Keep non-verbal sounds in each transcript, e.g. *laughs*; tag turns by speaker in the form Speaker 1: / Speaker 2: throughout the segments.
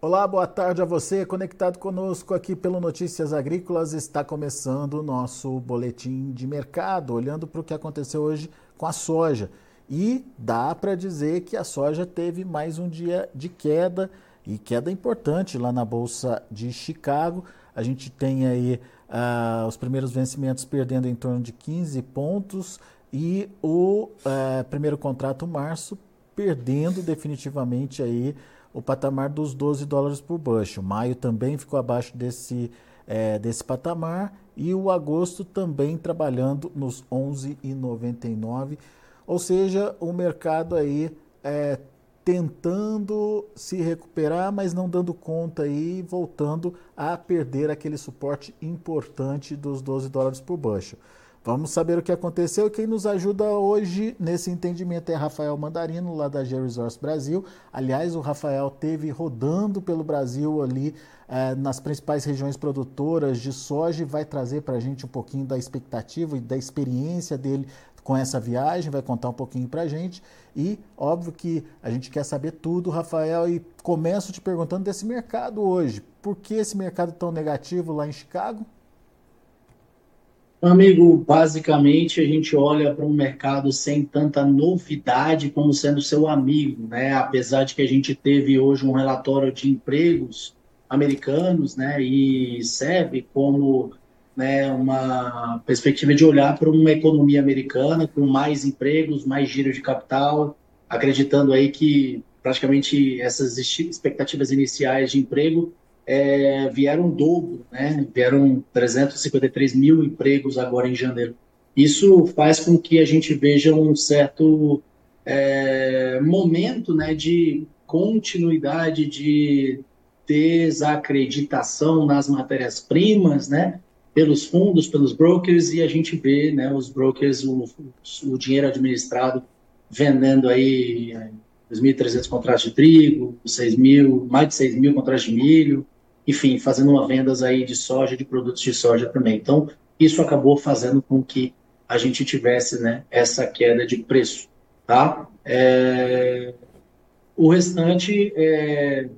Speaker 1: Olá, boa tarde a você, conectado conosco aqui pelo Notícias Agrícolas. Está começando o nosso boletim de mercado, olhando para o que aconteceu hoje com a soja. E dá para dizer que a soja teve mais um dia de queda, e queda importante lá na Bolsa de Chicago. A gente tem aí uh, os primeiros vencimentos perdendo em torno de 15 pontos e o uh, primeiro contrato março perdendo definitivamente aí o patamar dos 12 dólares por bushel. Maio também ficou abaixo desse, é, desse patamar e o agosto também trabalhando nos 11,99. Ou seja, o mercado aí é, tentando se recuperar, mas não dando conta aí, voltando a perder aquele suporte importante dos 12 dólares por bushel. Vamos saber o que aconteceu. Quem nos ajuda hoje nesse entendimento é Rafael Mandarino, lá da G-Resource Brasil. Aliás, o Rafael teve rodando pelo Brasil ali eh, nas principais regiões produtoras de soja e vai trazer para a gente um pouquinho da expectativa e da experiência dele com essa viagem, vai contar um pouquinho para a gente. E óbvio que a gente quer saber tudo, Rafael, e começo te perguntando desse mercado hoje. Por que esse mercado tão negativo lá em Chicago?
Speaker 2: Amigo, basicamente a gente olha para um mercado sem tanta novidade como sendo seu amigo, né? Apesar de que a gente teve hoje um relatório de empregos americanos, né? E serve como né, uma perspectiva de olhar para uma economia americana com mais empregos, mais giro de capital, acreditando aí que praticamente essas expectativas iniciais de emprego é, vieram dobro, né? vieram 353 mil empregos agora em janeiro. Isso faz com que a gente veja um certo é, momento né, de continuidade, de desacreditação nas matérias-primas, né, pelos fundos, pelos brokers, e a gente vê né, os brokers, o, o dinheiro administrado vendendo aí 2.300 contratos de trigo, 6 mil, mais de 6 mil contratos de milho, enfim, fazendo uma vendas aí de soja, de produtos de soja também. Então, isso acabou fazendo com que a gente tivesse né, essa queda de preço. Tá? É... O restante, é...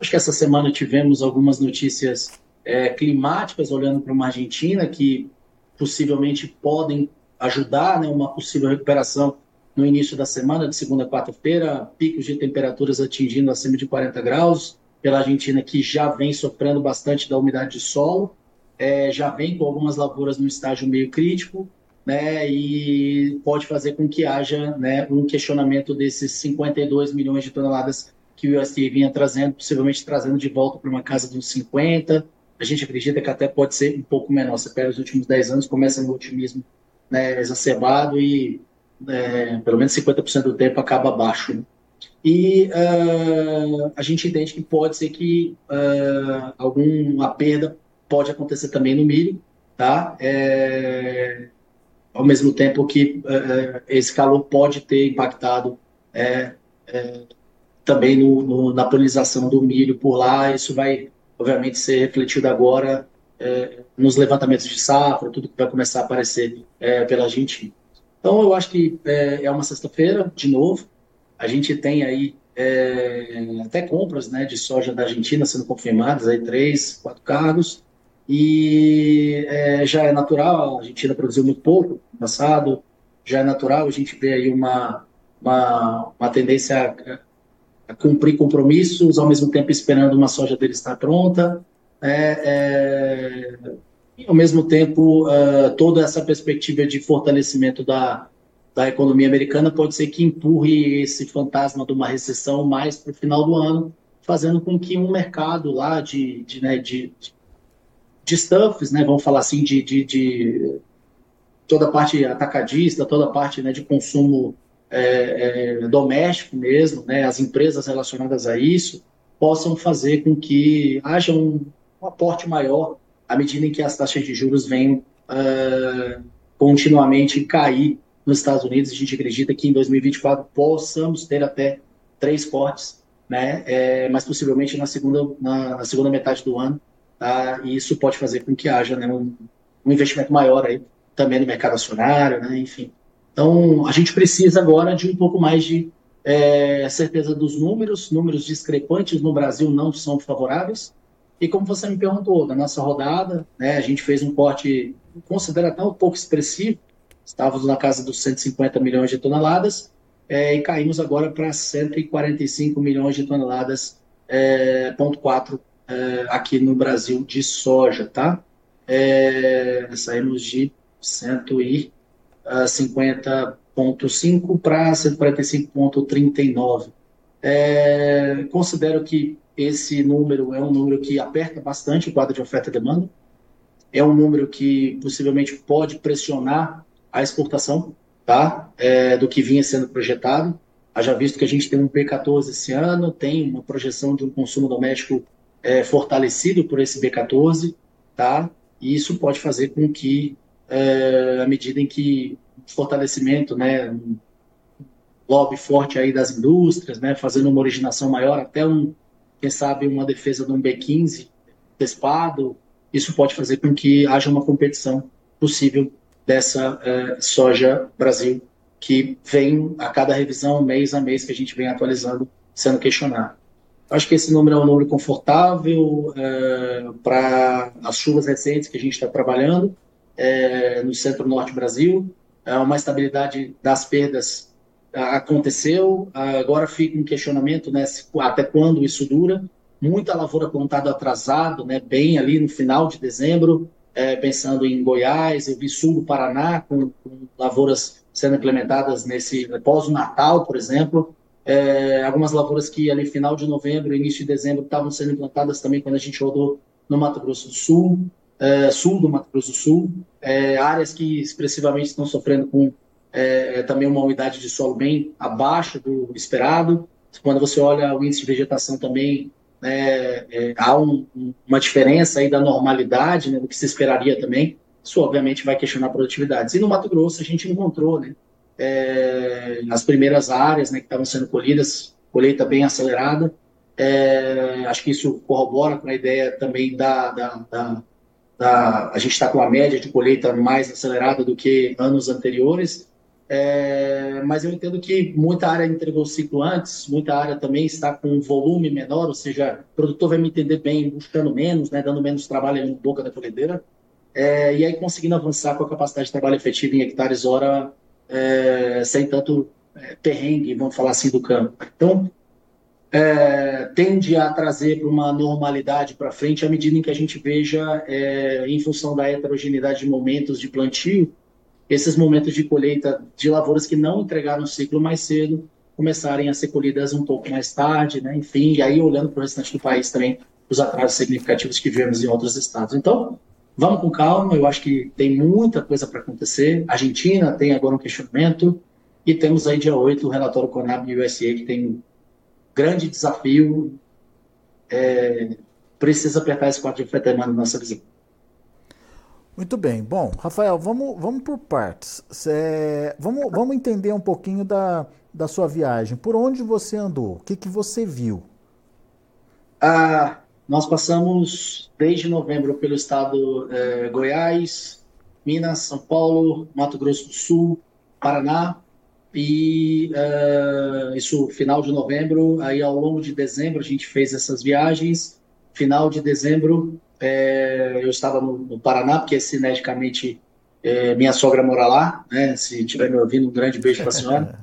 Speaker 2: acho que essa semana tivemos algumas notícias é, climáticas, olhando para uma Argentina, que possivelmente podem ajudar né, uma possível recuperação no início da semana, de segunda a quarta-feira, picos de temperaturas atingindo acima de 40 graus, pela Argentina, que já vem sofrendo bastante da umidade de solo, é, já vem com algumas lavouras no estágio meio crítico, né, e pode fazer com que haja né, um questionamento desses 52 milhões de toneladas que o USDA vinha trazendo, possivelmente trazendo de volta para uma casa dos 50. A gente acredita que até pode ser um pouco menor. Você pega os últimos 10 anos, começa no otimismo né, exacerbado e é, pelo menos 50% do tempo acaba baixo. Né? E uh, a gente entende que pode ser que uh, alguma perda pode acontecer também no milho, tá? É, ao mesmo tempo que uh, esse calor pode ter impactado é, é, também no, no, na polinização do milho por lá. Isso vai, obviamente, ser refletido agora é, nos levantamentos de safra, tudo que vai começar a aparecer pela Argentina. Então, eu acho que é uma sexta-feira, de novo, a gente tem aí é, até compras né, de soja da Argentina sendo confirmadas, aí três, quatro cargos, e é, já é natural, a Argentina produziu muito pouco no passado, já é natural a gente ver aí uma, uma, uma tendência a, a cumprir compromissos, ao mesmo tempo esperando uma soja dele estar pronta, é, é, e ao mesmo tempo uh, toda essa perspectiva de fortalecimento da, da economia americana pode ser que empurre esse fantasma de uma recessão mais para o final do ano, fazendo com que um mercado lá de, de, né, de, de stuffs, né, vamos falar assim, de, de, de toda a parte atacadista, toda a parte né, de consumo é, é, doméstico mesmo, né, as empresas relacionadas a isso, possam fazer com que haja um, um aporte maior à medida em que as taxas de juros venham uh, continuamente cair nos Estados Unidos. A gente acredita que em 2024 possamos ter até três cortes, né? É, mas possivelmente na segunda, na, na, segunda metade do ano. Tá? E isso pode fazer com que haja né, um, um investimento maior aí também no mercado acionário, né? enfim. Então, a gente precisa agora de um pouco mais de é, certeza dos números, números discrepantes no Brasil não são favoráveis. E como você me perguntou, na nossa rodada, né, a gente fez um corte, considera até um pouco expressivo, estávamos na casa dos 150 milhões de toneladas, é, e caímos agora para 145 milhões de toneladas, é, ponto 4, é, aqui no Brasil de soja, tá? É, saímos de 150,5 para 145,39. É, considero que esse número é um número que aperta bastante o quadro de oferta e demanda. É um número que possivelmente pode pressionar a exportação tá? É, do que vinha sendo projetado. Haja visto que a gente tem um P14 esse ano, tem uma projeção de um consumo doméstico é, fortalecido por esse B14, tá? E isso pode fazer com que, é, à medida em que fortalecimento, né, um lobby forte aí das indústrias, né, fazendo uma originação maior, até um, quem sabe, uma defesa de um B15 tespado, isso pode fazer com que haja uma competição possível dessa uh, soja Brasil, que vem a cada revisão, mês a mês, que a gente vem atualizando, sendo questionado. Acho que esse número é um número confortável eh, para as chuvas recentes que a gente está trabalhando uh, no centro-norte do Brasil. É uma estabilidade das perdas aconteceu, agora fica um questionamento né, até quando isso dura. Muita lavoura plantada atrasado, né, bem ali no final de dezembro, é, pensando em Goiás, eu vi sul do Paraná, com, com lavouras sendo implementadas nesse pós-natal, por exemplo. É, algumas lavouras que ali final de novembro, início de dezembro, estavam sendo implantadas também quando a gente rodou no Mato Grosso do Sul, é, sul do Mato Grosso do Sul, é, áreas que expressivamente estão sofrendo com é, também uma umidade de solo bem abaixo do esperado. Quando você olha o índice de vegetação também né, é, há um, uma diferença aí da normalidade, né, do que se esperaria também, isso obviamente vai questionar produtividades. E no Mato Grosso a gente encontrou né, é, as primeiras áreas né, que estavam sendo colhidas, colheita bem acelerada, é, acho que isso corrobora com a ideia também da, da, da, da a gente está com a média de colheita mais acelerada do que anos anteriores, é, mas eu entendo que muita área entregou o ciclo antes, muita área também está com um volume menor, ou seja, o produtor vai me entender bem buscando menos, né, dando menos trabalho ali no boca da colhedeira, é, e aí conseguindo avançar com a capacidade de trabalho efetivo em hectares hora, é, sem tanto é, perrengue, vamos falar assim, do campo. Então, é, tende a trazer para uma normalidade para frente à medida em que a gente veja, é, em função da heterogeneidade de momentos de plantio, esses momentos de colheita de lavouras que não entregaram o ciclo mais cedo começarem a ser colhidas um pouco mais tarde, né? enfim, e aí olhando para o restante do país também, os atrasos significativos que vemos em outros estados. Então, vamos com calma, eu acho que tem muita coisa para acontecer. A Argentina tem agora um questionamento, e temos aí dia 8 o relatório Conab e USA, que tem um grande desafio, é, precisa apertar esse quadro de oferta na nossa visão.
Speaker 1: Muito bem. Bom, Rafael, vamos, vamos por partes. Cê, vamos, vamos entender um pouquinho da, da sua viagem. Por onde você andou? O que, que você viu?
Speaker 2: Ah, nós passamos desde novembro pelo estado eh, Goiás, Minas, São Paulo, Mato Grosso do Sul, Paraná e uh, isso final de novembro. Aí ao longo de dezembro a gente fez essas viagens. Final de dezembro é, eu estava no, no, Paraná, porque cineticamente é, minha sogra mora lá, né? Se estiver me ouvindo, um grande beijo para a senhora.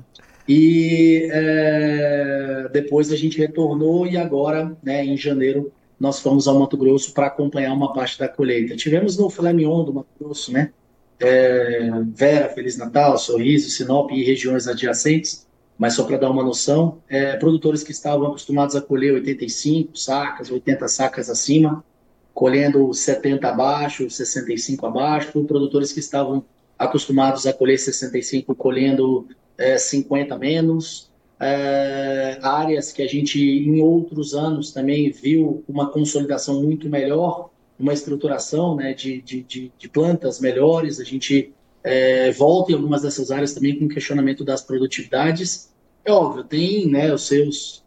Speaker 2: E é, depois a gente retornou e agora, né, em janeiro, nós fomos ao Mato Grosso para acompanhar uma parte da colheita. Tivemos no Flamion do Mato Grosso, né? É, Vera, Feliz Natal, Sorriso, Sinop e regiões adjacentes, mas só para dar uma noção, é, produtores que estavam acostumados a colher 85 sacas, 80 sacas acima, colhendo 70 abaixo, 65 abaixo, produtores que estavam acostumados a colher 65 colhendo é, 50 menos, é, áreas que a gente em outros anos também viu uma consolidação muito melhor, uma estruturação né, de, de, de, de plantas melhores, a gente é, volta em algumas dessas áreas também com questionamento das produtividades. É óbvio, tem né, os seus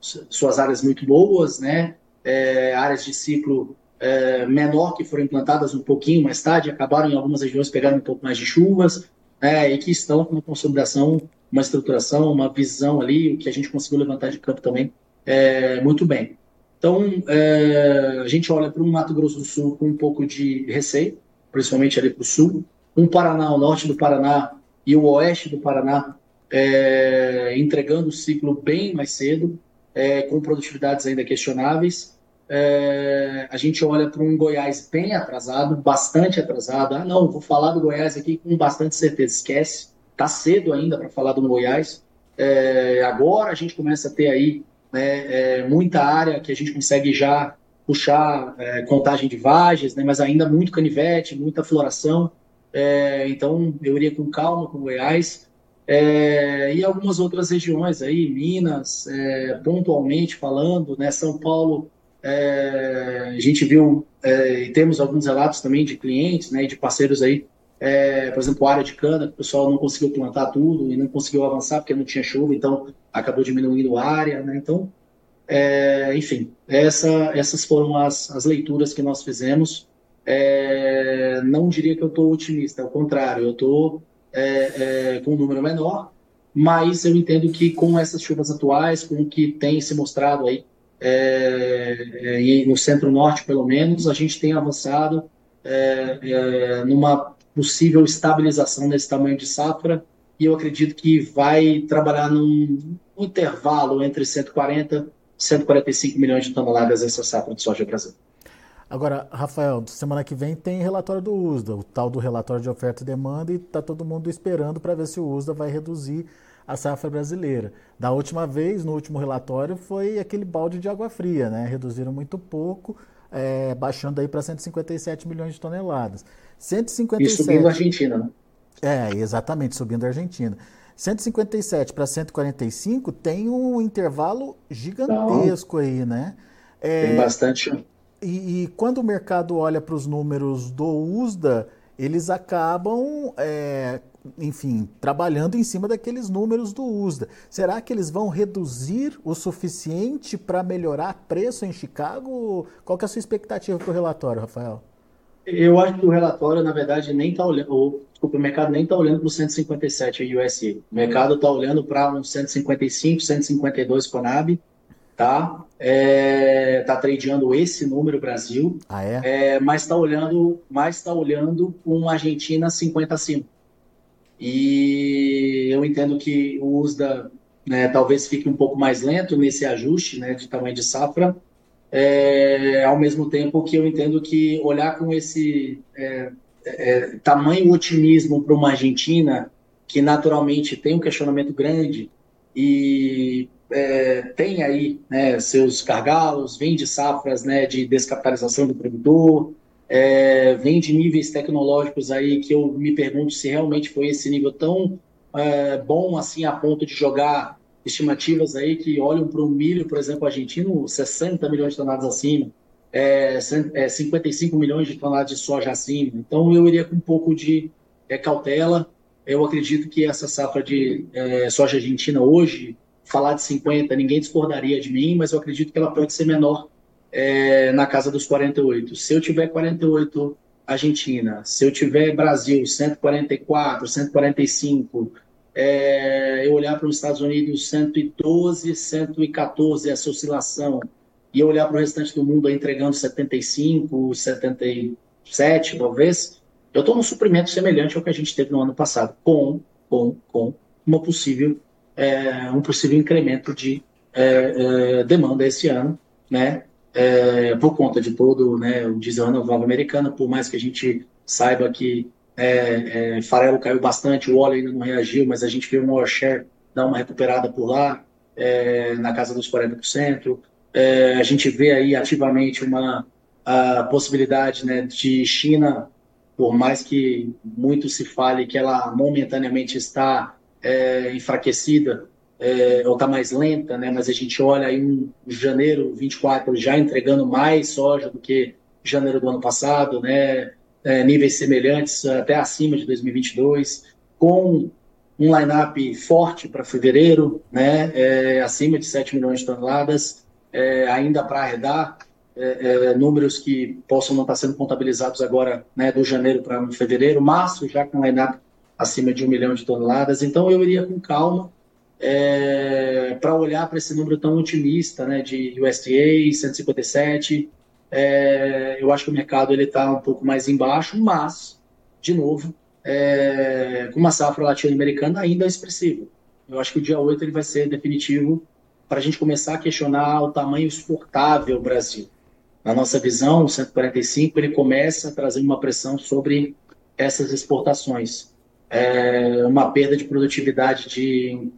Speaker 2: suas áreas muito boas, né? É, áreas de ciclo é, menor que foram implantadas um pouquinho mais tarde, acabaram em algumas regiões pegando um pouco mais de chuvas, né, e que estão com uma consolidação, uma estruturação, uma visão ali, o que a gente conseguiu levantar de campo também é, muito bem. Então, é, a gente olha para o Mato Grosso do Sul com um pouco de receio, principalmente ali para o sul. Um Paraná, o norte do Paraná e o oeste do Paraná é, entregando o ciclo bem mais cedo, é, com produtividades ainda questionáveis. É, a gente olha para um Goiás bem atrasado, bastante atrasado. Ah, não, vou falar do Goiás aqui com bastante certeza. Esquece, está cedo ainda para falar do Goiás. É, agora a gente começa a ter aí né, é, muita área que a gente consegue já puxar é, contagem de vagens, né, mas ainda muito canivete, muita floração. É, então eu iria com calma com Goiás. É, e algumas outras regiões aí, Minas, é, pontualmente falando, né, São Paulo, é, a gente viu é, e temos alguns relatos também de clientes, né, de parceiros aí, é, por exemplo, área de cana, o pessoal não conseguiu plantar tudo e não conseguiu avançar porque não tinha chuva, então acabou diminuindo a área, né, então, é, enfim, essa, essas foram as, as leituras que nós fizemos. não diria que eu estou otimista, ao contrário, eu estou é, é, com um número menor, mas eu entendo que com essas chuvas atuais, com o que tem se mostrado aí, é, é no centro-norte pelo menos, a gente tem avançado é, é, numa possível estabilização nesse tamanho de safra, e eu acredito que vai trabalhar num intervalo entre 140 e 145 milhões de toneladas essa safra de soja brasileira.
Speaker 1: Agora, Rafael, semana que vem tem relatório do USDA, o tal do relatório de oferta e demanda, e está todo mundo esperando para ver se o USDA vai reduzir a safra brasileira. Da última vez, no último relatório, foi aquele balde de água fria, né? Reduziram muito pouco, é, baixando aí para 157 milhões de toneladas.
Speaker 2: 157... E subindo a Argentina, né?
Speaker 1: É, exatamente, subindo a Argentina. 157 para 145 tem um intervalo gigantesco Não. aí, né?
Speaker 2: É, tem bastante
Speaker 1: e, e quando o mercado olha para os números do USDA, eles acabam, é, enfim, trabalhando em cima daqueles números do USDA. Será que eles vão reduzir o suficiente para melhorar preço em Chicago? Qual que é a sua expectativa para o relatório, Rafael?
Speaker 2: Eu acho que o relatório, na verdade, nem está olhando, desculpa, o mercado nem está olhando para o 157 USI. O mercado está olhando para uns 155, 152 Conab, tá? É, tá tradeando esse número Brasil,
Speaker 1: ah, é?
Speaker 2: é mas está olhando, mas está olhando com Argentina 50 acima. E eu entendo que o USDA né, talvez fique um pouco mais lento nesse ajuste né, de tamanho de safra, é, ao mesmo tempo que eu entendo que olhar com esse é, é, tamanho otimismo para uma Argentina que naturalmente tem um questionamento grande e é, tem aí né, seus gargalos, vem de safras né, de descapitalização do produtor, é, vem de níveis tecnológicos aí que eu me pergunto se realmente foi esse nível tão é, bom assim a ponto de jogar estimativas aí que olham para o milho, por exemplo, argentino, 60 milhões de toneladas acima, é, 55 é, milhões de toneladas de soja acima. Então eu iria com um pouco de é, cautela. Eu acredito que essa safra de é, soja argentina hoje falar de 50, ninguém discordaria de mim, mas eu acredito que ela pode ser menor é, na casa dos 48. Se eu tiver 48 Argentina, se eu tiver Brasil 144, 145, é, eu olhar para os Estados Unidos 112, 114, essa oscilação, e eu olhar para o restante do mundo entregando 75, 77, talvez, eu estou num suprimento semelhante ao que a gente teve no ano passado, com, com, com uma possível é, um possível incremento de é, é, demanda esse ano, né? É, por conta de todo né, o diesel americano, por mais que a gente saiba que é, é, farelo caiu bastante, o óleo ainda não reagiu, mas a gente viu o share dar uma recuperada por lá, na casa dos 40%. a gente vê aí ativamente uma a possibilidade né, de China, por mais que muito se fale que ela momentaneamente está é, enfraquecida é, ou está mais lenta, né? mas a gente olha aí um janeiro 24 já entregando mais soja do que janeiro do ano passado, né? É, níveis semelhantes até acima de 2022, com um line-up forte para fevereiro, né? É, acima de 7 milhões de toneladas, é, ainda para arredar. É, é, números que possam não estar sendo contabilizados agora, né, do janeiro para fevereiro, março já com line-up acima de um milhão de toneladas. Então eu iria com calma é, para olhar para esse número tão otimista, né, de USDA 157. É, eu acho que o mercado ele está um pouco mais embaixo, mas de novo, é, com uma safra latino-americana ainda expressiva. Eu acho que o dia 8 ele vai ser definitivo para a gente começar a questionar o tamanho exportável do Brasil. Na nossa visão, o 145 ele começa a trazer uma pressão sobre essas exportações. É uma perda de produtividade de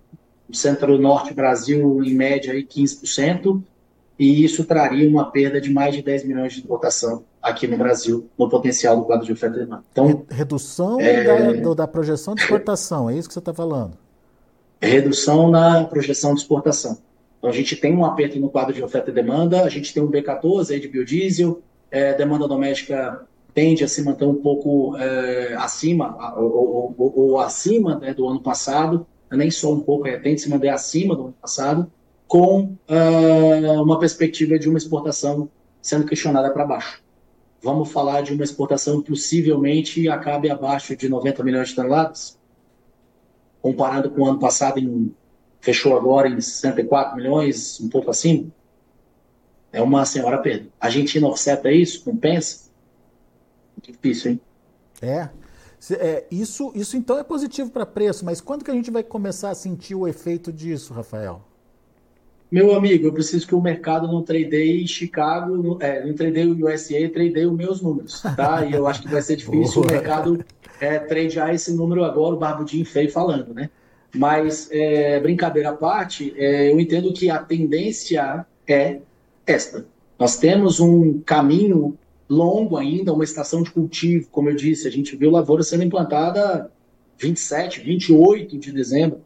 Speaker 2: centro-norte Brasil, em média, aí 15%, e isso traria uma perda de mais de 10 milhões de exportação aqui no Brasil, no potencial do quadro de oferta e demanda.
Speaker 1: Então, Redução é... da, da, projeção de exportação, é isso que você está falando?
Speaker 2: Redução na projeção de exportação. Então, a gente tem um aperto no quadro de oferta e demanda, a gente tem um B14 aí de biodiesel, é, demanda doméstica tende a se manter um pouco é, acima, ou, ou, ou acima né, do ano passado, nem só um pouco, é, tende a se manter acima do ano passado, com uh, uma perspectiva de uma exportação sendo questionada para baixo. Vamos falar de uma exportação possivelmente acabe abaixo de 90 milhões de toneladas, comparando com o ano passado, em, fechou agora em 64 milhões, um pouco acima. É uma senhora perda. A Argentina oferta isso? Compensa? Difícil, hein?
Speaker 1: É. é. isso, isso então é positivo para preço, mas quando que a gente vai começar a sentir o efeito disso, Rafael?
Speaker 2: Meu amigo, eu preciso que o mercado não tradeie Chicago, é, não tradeie o USA, tradeie os meus números, tá? E eu acho que vai ser difícil o mercado é, tradear esse número agora, o Barbudinho feio falando, né? Mas, é, brincadeira à parte, é, eu entendo que a tendência é esta. Nós temos um caminho longo ainda, uma estação de cultivo, como eu disse, a gente viu lavoura sendo implantada 27, 28 de dezembro,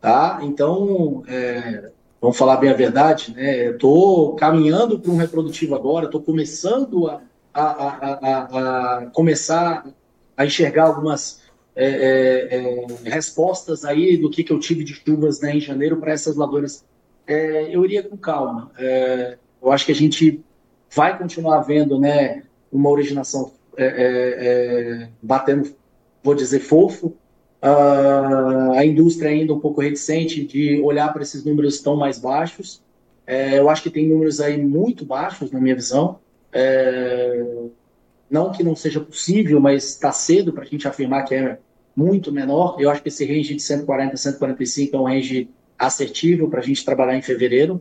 Speaker 2: tá? Então, é, vamos falar bem a verdade, né? Estou caminhando para um reprodutivo agora, estou começando a, a, a, a, começar a enxergar algumas é, é, é, respostas aí do que, que eu tive de chuvas né, em janeiro para essas lavouras. É, eu iria com calma. É, eu acho que a gente vai continuar vendo né, uma originação é, batendo, vou dizer, fofo, Uh, a indústria ainda um pouco reticente de olhar para esses números tão mais baixos. É, eu acho que tem números aí muito baixos, na minha visão. É, não que não seja possível, mas está cedo para a gente afirmar que é muito menor. Eu acho que esse range de 140 a 145 é um range assertivo para a gente trabalhar em fevereiro.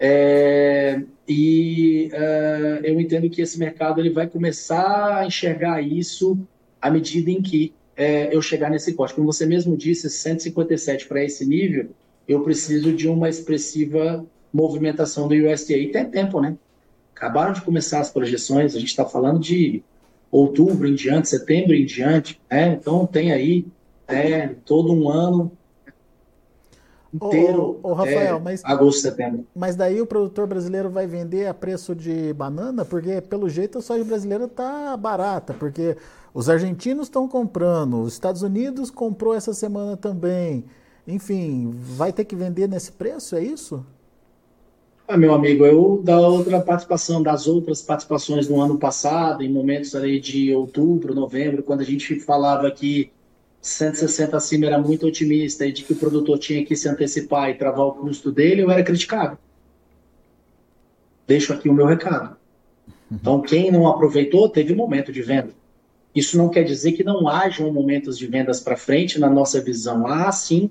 Speaker 2: É, e uh, eu entendo que esse mercado ele vai começar a enxergar isso à medida em que é, eu chegar nesse corte. Como você mesmo disse, 157 para esse nível, eu preciso de uma expressiva movimentação do USDA. E tem tempo, né? Acabaram de começar as projeções, a gente está falando de outubro em diante, setembro em diante, né? Então tem aí é, todo um ano inteiro,
Speaker 1: ô, ô, Rafael, é, mas,
Speaker 2: agosto, setembro.
Speaker 1: Mas daí o produtor brasileiro vai vender a preço de banana, porque pelo jeito a soja brasileira está barata, porque os argentinos estão comprando, os Estados Unidos comprou essa semana também. Enfim, vai ter que vender nesse preço, é isso?
Speaker 2: Ah, meu amigo, eu da outra participação, das outras participações no ano passado, em momentos ali de outubro, novembro, quando a gente falava que 160 acima era muito otimista e de que o produtor tinha que se antecipar e travar o custo dele, eu era criticado. Deixo aqui o meu recado. Então, quem não aproveitou, teve momento de venda. Isso não quer dizer que não hajam momentos de vendas para frente na nossa visão. Ah, sim.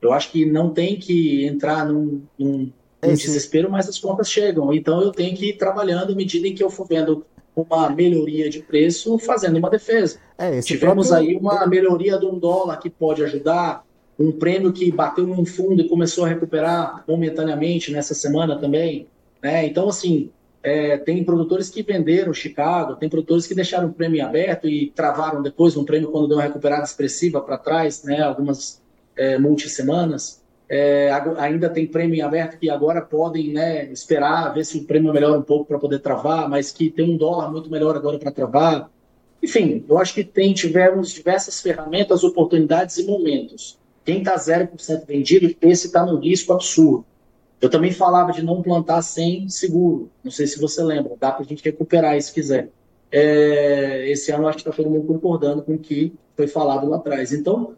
Speaker 2: Eu acho que não tem que entrar num, num, num desespero, mas as contas chegam. Então eu tenho que ir trabalhando à medida em que eu for vendo uma melhoria de preço, fazendo uma defesa. É, Tivemos próprio... aí uma melhoria de um dólar que pode ajudar, um prêmio que bateu num fundo e começou a recuperar momentaneamente nessa semana também. Né? Então, assim, é, tem produtores que venderam Chicago, tem produtores que deixaram o prêmio aberto e travaram depois um prêmio quando deu uma recuperada expressiva para trás, né, algumas é, multisemanas. É, ainda tem prêmio em aberto que agora podem né, esperar, ver se o prêmio melhora um pouco para poder travar, mas que tem um dólar muito melhor agora para travar. Enfim, eu acho que tem, tivemos diversas ferramentas, oportunidades e momentos. Quem está 0% vendido, esse está num risco absurdo. Eu também falava de não plantar sem seguro. Não sei se você lembra, dá para a gente recuperar se quiser. É, esse ano acho que está todo mundo concordando com o que foi falado lá atrás. Então,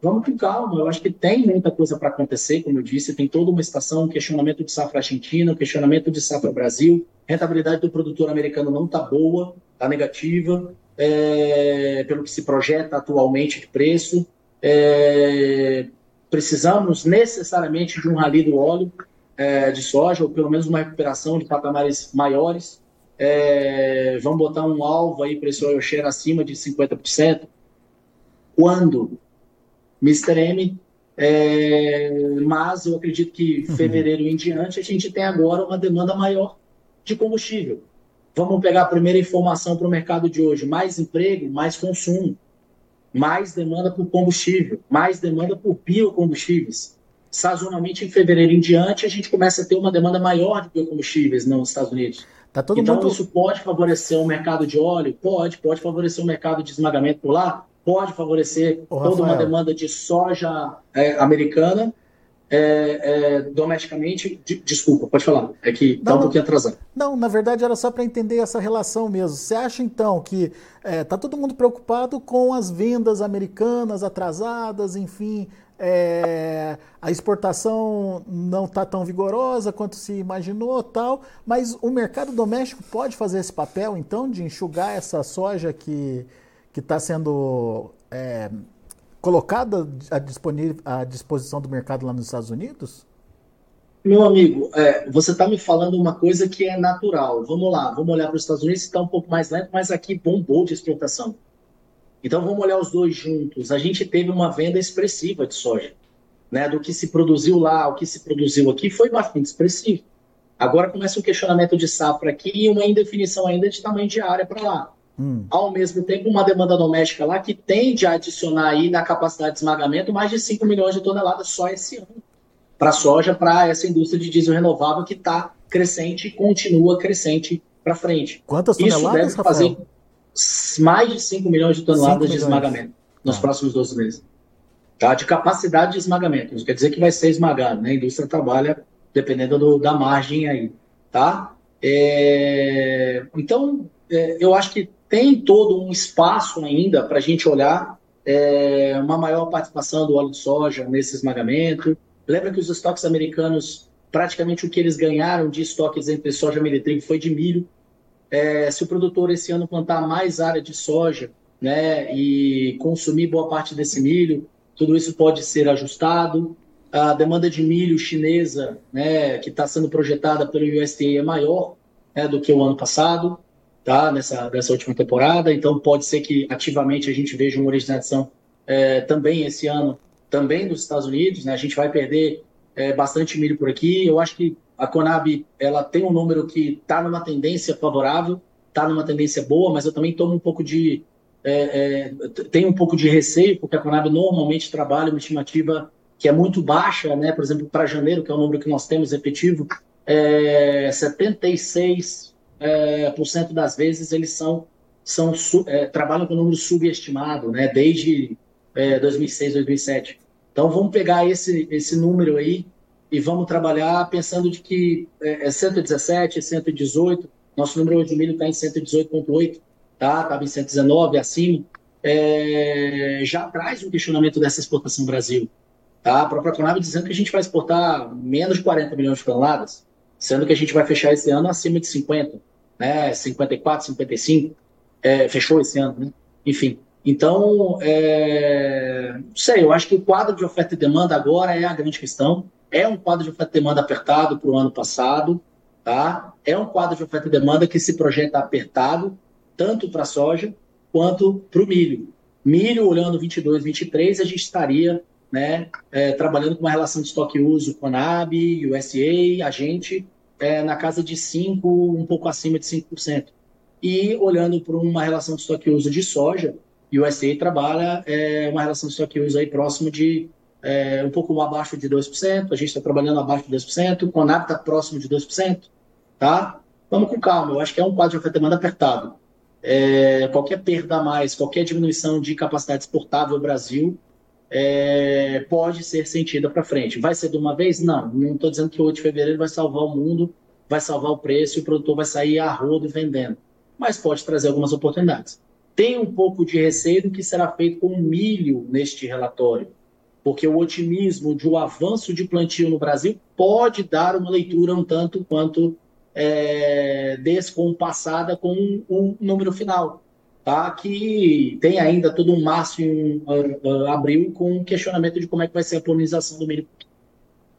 Speaker 2: vamos com calma. Eu acho que tem muita coisa para acontecer, como eu disse, tem toda uma estação, um questionamento de safra argentina, um questionamento de safra Brasil. rentabilidade do produtor americano não está boa, está negativa, é, pelo que se projeta atualmente de preço. É, precisamos necessariamente de um rally do óleo é, de soja, ou pelo menos uma recuperação de patamares maiores. É, vamos botar um alvo aí para esse oil share acima de 50%. Quando Mr. M. É, mas eu acredito que uhum. fevereiro em diante a gente tem agora uma demanda maior de combustível. Vamos pegar a primeira informação para o mercado de hoje: mais emprego, mais consumo, mais demanda por combustível, mais demanda por biocombustíveis. Sazonalmente, em fevereiro em diante, a gente começa a ter uma demanda maior de biocombustíveis nos Estados Unidos. Tá então, mundo... isso pode favorecer o mercado de óleo? Pode, pode favorecer o mercado de esmagamento por lá? Pode favorecer Ô, toda uma demanda de soja é, americana é, é, domesticamente. De, desculpa, pode falar. É que está um pouquinho atrasado.
Speaker 1: Não, na verdade era só para entender essa relação mesmo. Você acha então que está é, todo mundo preocupado com as vendas americanas atrasadas, enfim. É, a exportação não está tão vigorosa quanto se imaginou, tal, mas o mercado doméstico pode fazer esse papel, então, de enxugar essa soja que, que está sendo é, colocada à, à, disposição do mercado lá nos Estados Unidos?
Speaker 2: Meu amigo, é, você está me falando uma coisa que é natural. Vamos lá, vamos olhar para os Estados Unidos, está um pouco mais lento, mas aqui bombou de exportação. Então vamos olhar os dois juntos. A gente teve uma venda expressiva de soja. Né, do que se produziu lá, o que se produziu aqui, foi bastante expressivo. Agora começa um questionamento de safra aqui e uma indefinição ainda de tamanho de área para lá. Hum. Ao mesmo tempo, uma demanda doméstica lá que tende a adicionar aí na capacidade de esmagamento mais de 5 milhões de toneladas só esse ano. Para soja, para essa indústria de diesel renovável que está crescente e continua crescente para frente.
Speaker 1: Quantas toneladas, Isso deve fazer
Speaker 2: Rafael? mais de 5 milhões de toneladas de esmagamento nos ah. próximos 12 meses. Tá? De capacidade de esmagamento. Isso quer dizer que vai ser esmagado. Né? A indústria trabalha dependendo do, da margem aí. Tá? É... Então, é, eu acho que tem todo um espaço ainda para a gente olhar é, uma maior participação do óleo de soja nesse esmagamento. Lembra que os estoques americanos, praticamente o que eles ganharam de estoques entre soja, milho e trigo foi de milho. É, se o produtor esse ano plantar mais área de soja né, e consumir boa parte desse milho, tudo isso pode ser ajustado. A demanda de milho chinesa, né, que está sendo projetada pelo USDA, é maior né, do que o ano passado tá? nessa, nessa última temporada, então pode ser que ativamente a gente veja uma originação é, também esse ano, também dos Estados Unidos, né? a gente vai perder é, bastante milho por aqui, eu acho que a Conab ela tem um número que está numa tendência favorável, está numa tendência boa, mas eu também tomo um pouco de é, é, um pouco de receio, porque a Conab normalmente trabalha uma estimativa que é muito baixa, né? Por exemplo, para janeiro, que é o número que nós temos efetivo, é 76 é, por cento das vezes eles são, são é, trabalham com número subestimado, né? Desde é, 2006, 2007. Então vamos pegar esse esse número aí e vamos trabalhar pensando de que é 117, é 118. Nosso número de milho está em 118,8, tá? Estava em 119 acima. É, já traz um questionamento dessa exportação Brasil. Tá? A própria Conab dizendo que a gente vai exportar menos de 40 milhões de toneladas, sendo que a gente vai fechar esse ano acima de 50 né, 54, 55, é, fechou esse ano, né? enfim. Então, é, não sei, eu acho que o quadro de oferta e demanda agora é a grande questão. É um quadro de oferta e demanda apertado para o ano passado, tá? É um quadro de oferta e demanda que se projeta apertado, tanto para a soja quanto para o milho. Milho, olhando 22, 23, a gente estaria né, é, trabalhando com uma relação de estoque-uso com a NAB, USA, a gente, é, na casa de 5%, um pouco acima de 5%. E olhando para uma relação de estoque-uso de soja, o USDA trabalha é, uma relação de estoque-uso aí próximo de é, um pouco abaixo de 2%, a gente está trabalhando abaixo de 2%, o Conab está próximo de 2%, tá? Vamos com calma, eu acho que é um quadro de oferta demanda apertado. É, qualquer perda a mais, qualquer diminuição de capacidade exportável Brasil é, pode ser sentida para frente. Vai ser de uma vez? Não. Não estou dizendo que o 8 de fevereiro vai salvar o mundo, vai salvar o preço e o produtor vai sair a rodo vendendo. Mas pode trazer algumas oportunidades. Tem um pouco de receio do que será feito com o milho neste relatório. porque o otimismo de um avanço de plantio no Brasil pode dar uma leitura um tanto quanto é, descompassada com um número final, tá? que tem ainda todo um março e um uh, uh, abril com questionamento de como é que vai ser a polinização do milho.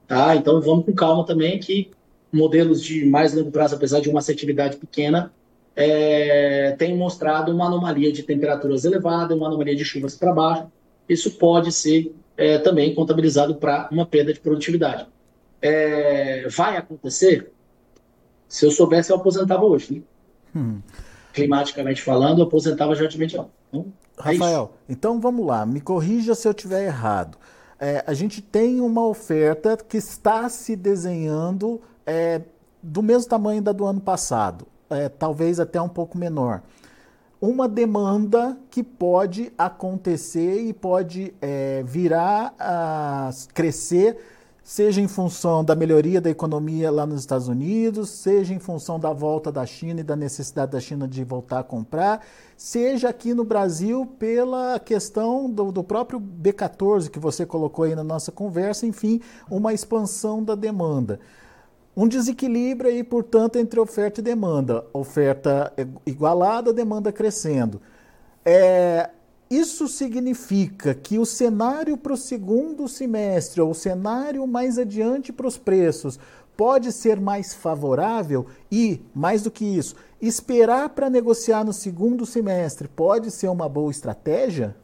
Speaker 2: Tá? Então vamos com calma também que modelos de mais longo prazo, apesar de uma assertividade pequena, é, tem mostrado uma anomalia de temperaturas elevada, uma anomalia de chuvas para baixo. Isso pode ser é, também contabilizado para uma perda de produtividade. É, vai acontecer? Se eu soubesse, eu aposentava hoje. Né? Hum. Climaticamente falando, aposentava já de.
Speaker 1: Então, é Rafael, então vamos lá, me corrija se eu estiver errado. É, a gente tem uma oferta que está se desenhando é, do mesmo tamanho da do ano passado é, talvez até um pouco menor. Uma demanda que pode acontecer e pode é, virar a crescer, seja em função da melhoria da economia lá nos Estados Unidos, seja em função da volta da China e da necessidade da China de voltar a comprar, seja aqui no Brasil pela questão do, do próprio B14 que você colocou aí na nossa conversa, enfim, uma expansão da demanda um desequilíbrio aí, portanto, entre oferta e demanda. Oferta igualada, demanda crescendo. É, isso significa que o cenário para o segundo semestre, ou o cenário mais adiante para os preços, pode ser mais favorável e, mais do que isso, esperar para negociar no segundo semestre pode ser uma boa estratégia?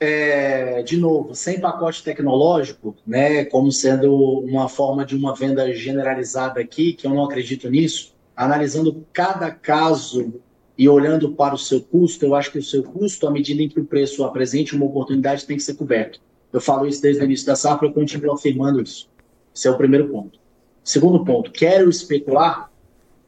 Speaker 2: é, de novo, sem pacote tecnológico, né, como sendo uma forma de uma venda generalizada aqui, que eu não acredito nisso, analisando cada caso e olhando para o seu custo, eu acho que o seu custo, à medida em que o preço apresente uma oportunidade, tem que ser coberto. Eu falo isso desde o início da safra, eu continuo afirmando isso. Esse é o primeiro ponto. Segundo ponto, quero especular?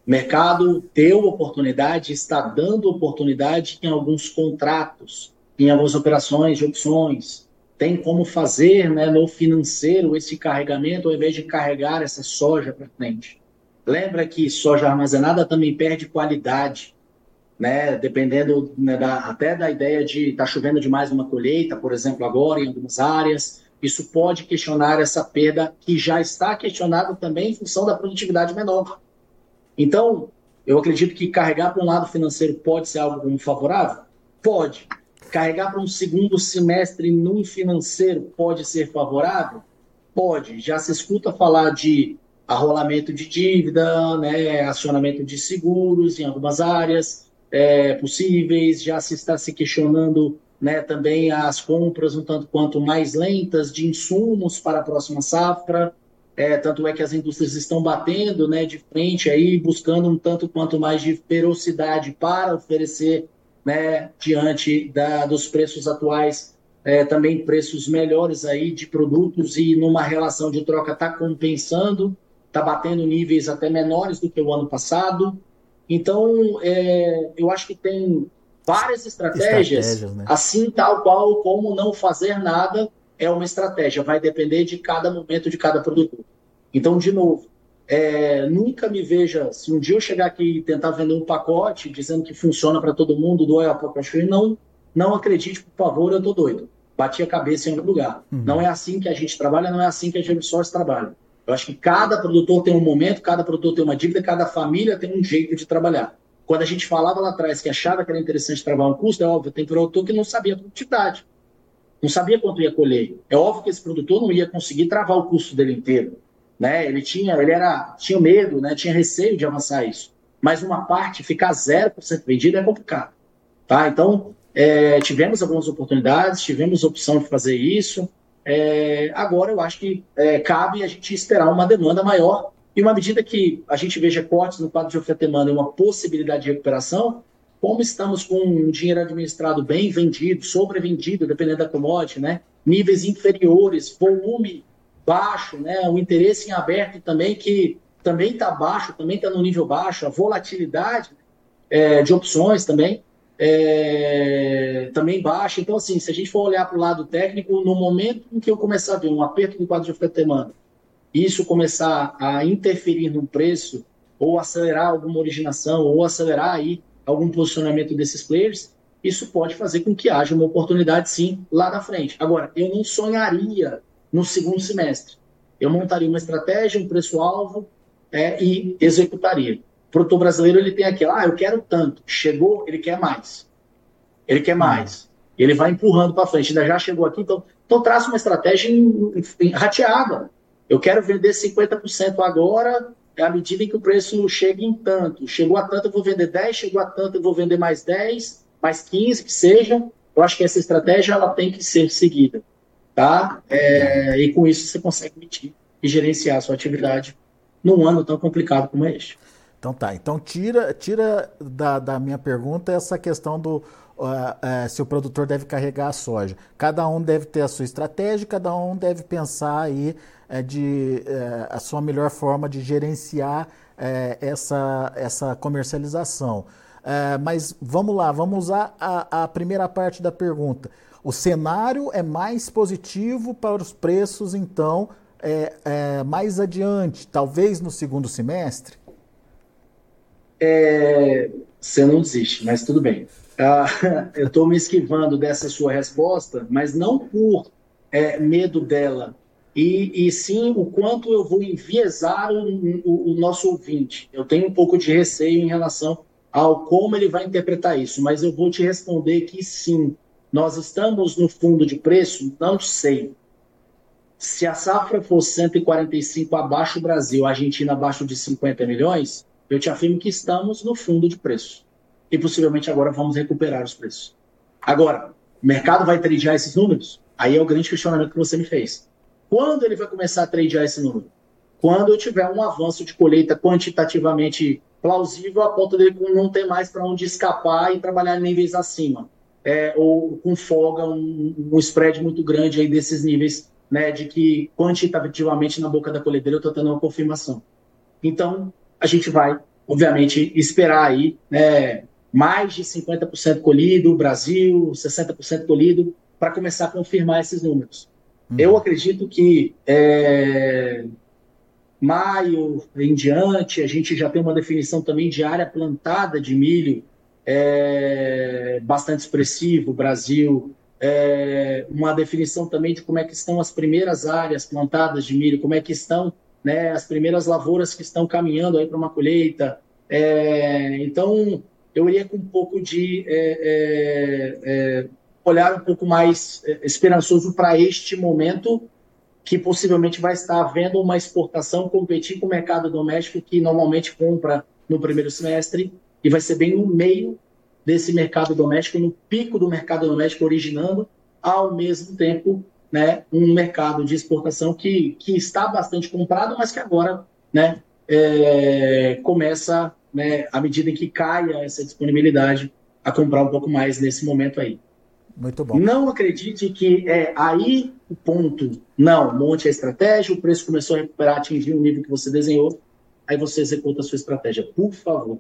Speaker 2: Mercado deu oportunidade, está dando oportunidade em alguns contratos em algumas operações de opções, tem como fazer né, no financeiro esse carregamento ao invés de carregar essa soja para frente. Lembra que soja armazenada também perde qualidade, né, dependendo né, da, até da ideia de estar tá chovendo demais numa colheita, por exemplo, agora em algumas áreas. Isso pode questionar essa perda que já está questionada também em função da produtividade menor. Então, eu acredito que carregar para um lado financeiro pode ser algo favorável? Pode Carregar para um segundo semestre num financeiro pode ser favorável? Pode. Já se escuta falar de arrolamento de dívida, né, acionamento de seguros em algumas áreas é, possíveis, já se está se questionando né, também as compras um tanto quanto mais lentas de insumos para a próxima safra, é, tanto é que as indústrias estão batendo né, de frente aí, buscando um tanto quanto mais de ferocidade para oferecer né, diante da, dos preços atuais, é, também preços melhores aí de produtos e numa relação de troca está compensando, está batendo níveis até menores do que o ano passado. Então, é, eu acho que tem várias estratégias, estratégias né? assim tal qual como não fazer nada é uma estratégia, vai depender de cada momento de cada produtor. Então, de novo, é, nunca me veja, se um dia eu chegar aqui e tentar vender um pacote dizendo que funciona para todo mundo do oil para não, não acredite, por favor, eu tô doido. Bati a cabeça em algum lugar. Uhum. Não é assim que a gente trabalha, não é assim que a gente Source trabalha. Eu acho que cada produtor tem um momento, cada produtor tem uma dívida, cada família tem um jeito de trabalhar. Quando a gente falava lá atrás que achava que era interessante trabalhar um custo, é óbvio, tem produtor que não sabia a. Não sabia quanto ia colher. É óbvio que esse produtor não ia conseguir travar o custo dele inteiro né? Ele tinha, ele era, tinha medo, né? Tinha receio de avançar isso. Mas uma parte ficar 0% vendida é complicado, tá? Então, é, tivemos algumas oportunidades, tivemos opção de fazer isso. É, agora eu acho que é, cabe a gente esperar uma demanda maior e uma medida que a gente veja cortes no quadro de oferta e demanda uma possibilidade de recuperação, como estamos com dinheiro administrado bem vendido, sobrevendido, dependendo da commodity, né? níveis inferiores, volume baixo, né? o interesse em aberto também, que também está baixo, também está no nível baixo, a volatilidade é, de opções também, é, também baixa. Então, assim, se a gente for olhar para o lado técnico, no momento em que eu começar a ver um aperto do quadro de oferta e demanda, isso começar a interferir no preço, ou acelerar alguma originação, ou acelerar aí algum posicionamento desses players, isso pode fazer com que haja uma oportunidade, sim, lá na frente. Agora, eu não sonharia no segundo semestre. Eu montaria uma estratégia, um preço-alvo é, e executaria. O produtor brasileiro ele tem aquilo, ah, eu quero tanto. Chegou, ele quer mais. Ele quer mais. Ele vai empurrando para frente. Ainda já chegou aqui, então, então traça uma estratégia em, em, em, rateada. Eu quero vender 50% agora, é à medida em que o preço chega em tanto. Chegou a tanto, eu vou vender 10, chegou a tanto, eu vou vender mais 10, mais 15, que seja. Eu acho que essa estratégia ela tem que ser seguida. Tá? É, e com isso você consegue medir e gerenciar a sua atividade num ano tão complicado como este.
Speaker 1: Então tá, então tira, tira da, da minha pergunta essa questão do uh, uh, se o produtor deve carregar a soja. Cada um deve ter a sua estratégia, cada um deve pensar aí uh, de a sua melhor forma de gerenciar essa, essa comercialização. mas vamos lá, vamos usar a, a primeira parte da pergunta. O cenário é mais positivo para os preços, então, é, é, mais adiante, talvez no segundo semestre?
Speaker 2: É, você não desiste, mas tudo bem. Ah, *laughs* eu estou me esquivando dessa sua resposta, mas não por é, medo dela, e, e, sim o quanto eu vou enviesar o, o, o, nosso ouvinte. Eu tenho um pouco de receio em relação ao como ele vai interpretar isso, mas eu vou te responder que sim, nós estamos no fundo de preço? Não sei. Se a safra for 145 abaixo do Brasil, a Argentina abaixo de 50 milhões, eu te afirmo que estamos no fundo de preço. E possivelmente agora vamos recuperar os preços. Agora, o mercado vai tradear esses números? Aí é o grande questionamento que você me fez. Quando ele vai começar a tradear esse número? Quando eu tiver um avanço de colheita quantitativamente plausível a ponto dele não ter mais para onde escapar e trabalhar níveis acima. É, ou com folga, um, um spread muito grande aí desses níveis, né, de que quantitativamente na boca da colhedeira eu estou tendo uma confirmação. Então, a gente vai, obviamente, esperar aí né, mais de 50% colhido, Brasil, 60% colhido, para começar a confirmar esses números. Uhum. Eu acredito que é, maio em diante, a gente já tem uma definição também de área plantada de milho é, bastante expressivo, Brasil, é, uma definição também de como é que estão as primeiras áreas plantadas de milho, como é que estão né, as primeiras lavouras que estão caminhando aí para uma colheita. É, então, eu iria com um pouco de é, é, é olhar um pouco mais é, esperançoso para este momento, que possivelmente vai estar havendo uma exportação competir com o mercado doméstico, que normalmente compra no primeiro semestre, e vai ser bem no meio desse mercado doméstico, no pico do mercado doméstico originando, ao mesmo tempo né, um mercado de exportação que, que está bastante comprado, mas que agora né, é, começa, né, à medida em que caia essa disponibilidade, a comprar um pouco mais nesse momento aí.
Speaker 1: Muito bom.
Speaker 2: Não acredite que é aí o ponto. Não, monte a estratégia, o preço começou a recuperar, atingir o nível que você desenhou, aí você executa a sua estratégia. Por favor.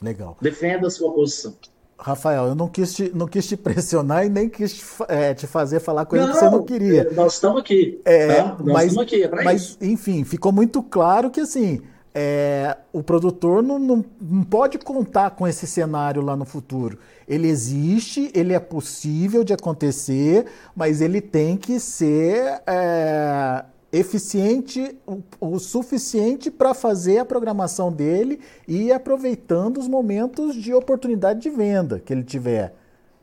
Speaker 1: Legal.
Speaker 2: Defenda a sua posição.
Speaker 1: Rafael, eu não quis te, não quis te *laughs* pressionar e nem quis te, é, te fazer falar coisa que você não queria.
Speaker 2: É, nós estamos aqui.
Speaker 1: É, tá? Nós mas, estamos aqui, é mas, isso. enfim, ficou muito claro que assim, é, o produtor não, não, não, pode contar com esse cenário lá no futuro. Ele existe, ele é possível de acontecer, mas ele tem que ser é, eficiente o, o suficiente para fazer a programação dele e ir aproveitando os momentos de oportunidade de venda que ele tiver.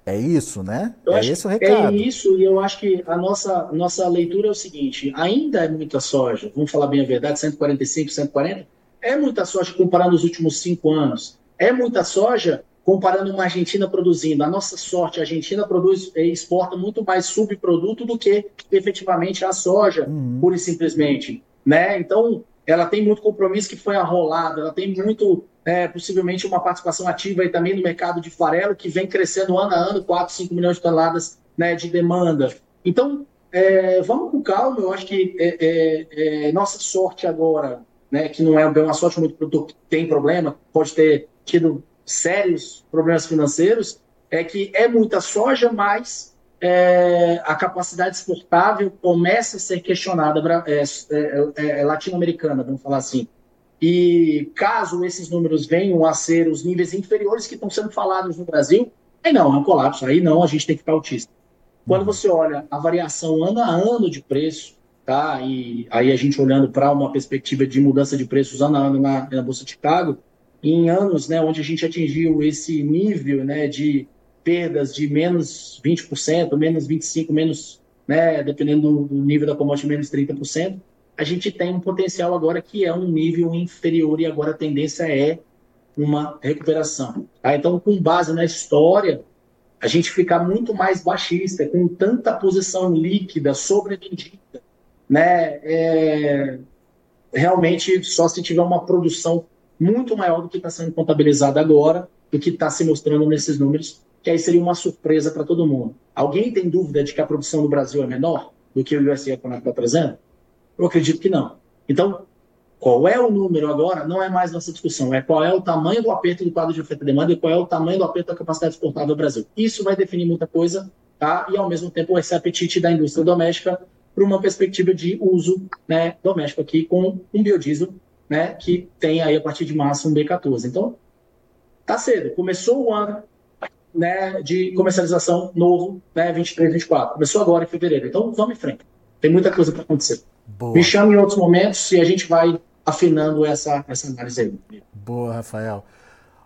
Speaker 1: É isso, né?
Speaker 2: Eu é esse o recado. É isso, e eu acho que a nossa, nossa leitura é o seguinte: ainda é muita soja, vamos falar bem a verdade, 145, 140, é muita soja comparando os últimos cinco anos. É muita soja comparando uma Argentina produzindo. A nossa sorte, a Argentina produz e exporta muito mais subproduto do que efetivamente a soja, uhum. pura e simplesmente. Né? Então, ela tem muito compromisso que foi arrolado, ela tem muito, é, possivelmente, uma participação ativa aí também no mercado de farelo, que vem crescendo ano a ano, 4, 5 milhões de toneladas né, de demanda. Então, é, vamos com calma, eu acho que é, nossa sorte agora, né, que não é uma sorte muito produtor tem problema, pode ter tido sérios problemas financeiros é que é muita soja, mas é, a capacidade exportável começa a ser questionada é, é, é, é, latino-americana, vamos falar assim. E caso esses números venham a ser os níveis inferiores que estão sendo falados no Brasil, Aí não, é um colapso. Aí não, a gente tem que ficar autista. Quando você olha a variação ano a ano de preço, tá? E aí a gente olhando para uma perspectiva de mudança de preços ano a ano na, na Bolsa de Chicago, em anos, né, onde a gente atingiu esse nível, né, de perdas de menos 20%, menos 25%, menos, né, dependendo do nível da commodity, menos 30%, a gente tem um potencial agora que é um nível inferior e agora a tendência é uma recuperação. Tá? Então, com base na história, a gente ficar muito mais baixista, com tanta posição líquida, sobrevendida, né? É, realmente só se tiver uma produção muito maior do que está sendo contabilizada agora, do que está se mostrando nesses números, que aí seria uma surpresa para todo mundo. Alguém tem dúvida de que a produção do Brasil é menor do que o USA Economic está trazendo? Eu acredito que não. Então, qual é o número agora não é mais nossa discussão, é qual é o tamanho do aperto do quadro de oferta e demanda e qual é o tamanho do aperto da capacidade exportável do Brasil. Isso vai definir muita coisa, tá? E ao mesmo tempo esse apetite da indústria doméstica para uma perspectiva de uso né, doméstico aqui com um biodiesel, né, que tem aí a partir de março um B14. Então, tá cedo. Começou o ano né, de comercialização novo, né, 23, 24. Começou agora em fevereiro. Então, vamos em frente. Tem muita coisa para acontecer. Boa. Me chame em outros momentos e a gente vai afinando essa, essa análise aí.
Speaker 1: Boa, Rafael.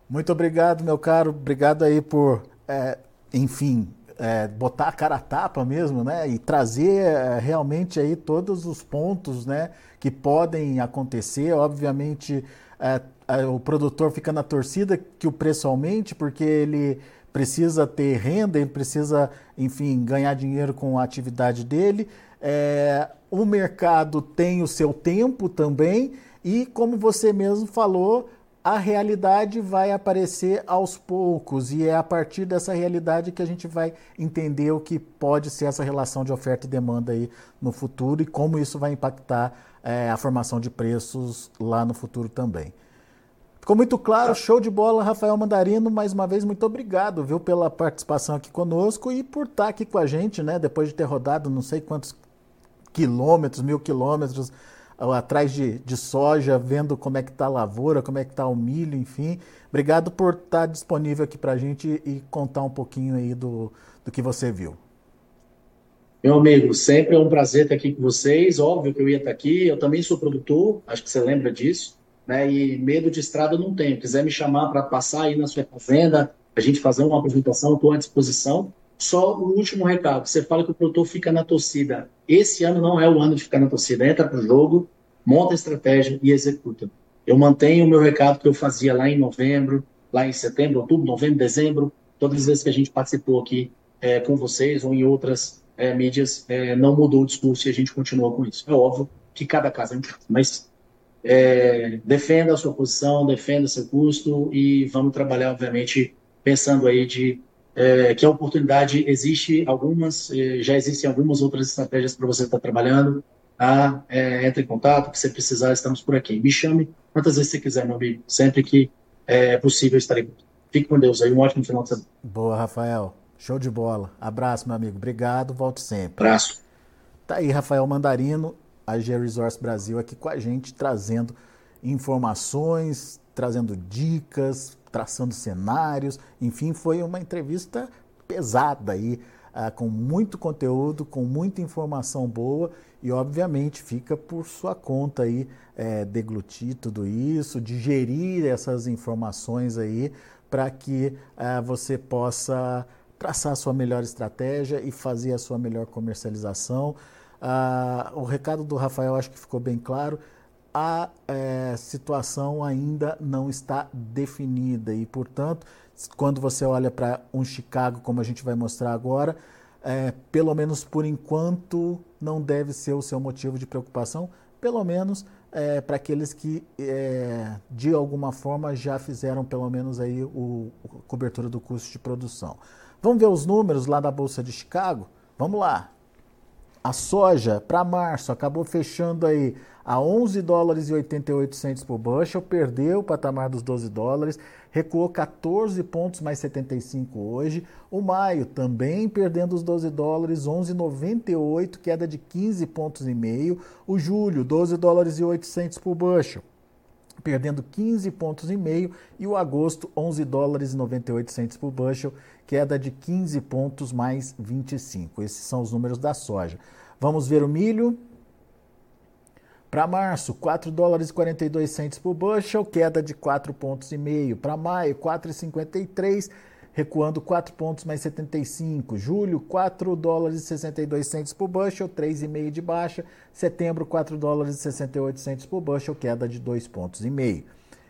Speaker 1: Muito obrigado, meu caro. Obrigado aí por, é, enfim, é, botar a cara a tapa mesmo, né? E trazer é, realmente aí todos os pontos, né? Que podem acontecer. Obviamente, é, é, o produtor fica na torcida que o preço aumente, porque ele precisa ter renda, ele precisa, enfim, ganhar dinheiro com a atividade dele. É, o mercado tem o seu tempo também e, como você mesmo falou, a realidade vai aparecer aos poucos e é a partir dessa realidade que a gente vai entender o que pode ser essa relação de oferta e demanda aí no futuro e como isso vai impactar é, a formação de preços lá no futuro também. Ficou muito claro, show de bola, Rafael Mandarino. Mais uma vez, muito obrigado, viu, pela participação aqui conosco e por estar aqui com a gente, né? Depois de ter rodado não sei quantos quilômetros, mil quilômetros atrás de, de soja, vendo como é que está a lavoura, como é que está o milho, enfim. Obrigado por estar disponível aqui para a gente e contar um pouquinho aí do, do que você viu.
Speaker 2: Meu amigo, sempre é um prazer estar aqui com vocês. Óbvio que eu ia estar aqui. Eu também sou produtor, acho que você lembra disso. Né? E medo de estrada não tenho. Quiser me chamar para passar aí na sua fazenda, a gente fazer uma apresentação, estou à disposição. Só o último recado: você fala que o produtor fica na torcida. Esse ano não é o ano de ficar na torcida. Entra para o jogo, monta a estratégia e executa. Eu mantenho o meu recado que eu fazia lá em novembro, lá em setembro, outubro, novembro, dezembro, todas as vezes que a gente participou aqui é, com vocês ou em outras é, mídias, é, não mudou o discurso e a gente continua com isso. É óbvio que cada caso é um caso, mas é, defenda a sua posição, defenda seu custo e vamos trabalhar, obviamente, pensando aí de é, que a oportunidade existe algumas, é, já existem algumas outras estratégias para você estar trabalhando. Tá? É, entre em contato, que você precisar, estamos por aqui. Me chame quantas vezes você quiser, meu amigo. Sempre que é possível, estarei. Fique com Deus aí, um ótimo final de semana.
Speaker 1: Boa, Rafael. Show de bola. Abraço, meu amigo. Obrigado, volte sempre.
Speaker 2: Abraço.
Speaker 1: Tá aí, Rafael Mandarino, a G Resource Brasil, aqui com a gente, trazendo informações, trazendo dicas, traçando cenários, enfim, foi uma entrevista pesada aí, uh, com muito conteúdo, com muita informação boa e, obviamente, fica por sua conta aí é, deglutir tudo isso, digerir essas informações aí para que uh, você possa traçar a sua melhor estratégia e fazer a sua melhor comercialização. Uh, o recado do Rafael acho que ficou bem claro a é, situação ainda não está definida e, portanto, quando você olha para um Chicago, como a gente vai mostrar agora, é, pelo menos por enquanto não deve ser o seu motivo de preocupação, pelo menos é, para aqueles que é, de alguma forma já fizeram pelo menos aí o, a cobertura do custo de produção. Vamos ver os números lá da Bolsa de Chicago? Vamos lá. A soja para março acabou fechando aí a 11 dólares e 88 centos por bushel, perdeu o patamar dos 12 dólares, recuou 14 pontos mais 75 hoje. O maio também perdendo os 12 dólares, 11,98, queda de 15 pontos e meio. O julho, 12 dólares e 8 centos por bushel. Perdendo 15 pontos e meio, e o agosto 11 dólares e 98 centes por bushel, queda de 15 pontos mais 25. Esses são os números da soja. Vamos ver o milho. Para março, 4 dólares e 42 centes por bushel, queda de 4 pontos e meio. Para maio, 4,53 recuando 4 pontos mais 75. Julho, 4 dólares e 62 centes por bushel, 3,5 de baixa. Setembro, 4 dólares e 68 centes por bushel, queda de 2 pontos.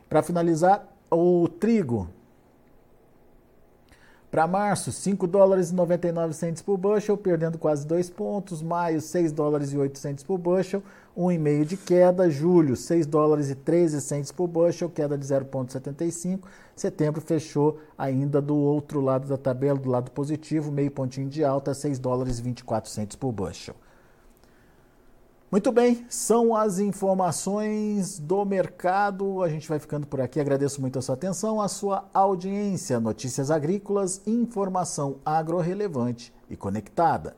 Speaker 1: Para finalizar, o trigo. Para março, 5 dólares e 99 centes por bushel, perdendo quase 2 pontos. Maio, 6 dólares e 8 centes por bushel, 1,5 de queda. Julho, 6 dólares e 13 centes por bushel, queda de 0,75. Setembro fechou ainda do outro lado da tabela, do lado positivo, meio pontinho de alta, 6 dólares e 24 centes por bushel. Muito bem, são as informações do mercado. A gente vai ficando por aqui. Agradeço muito a sua atenção, a sua audiência. Notícias agrícolas, informação agro relevante e conectada.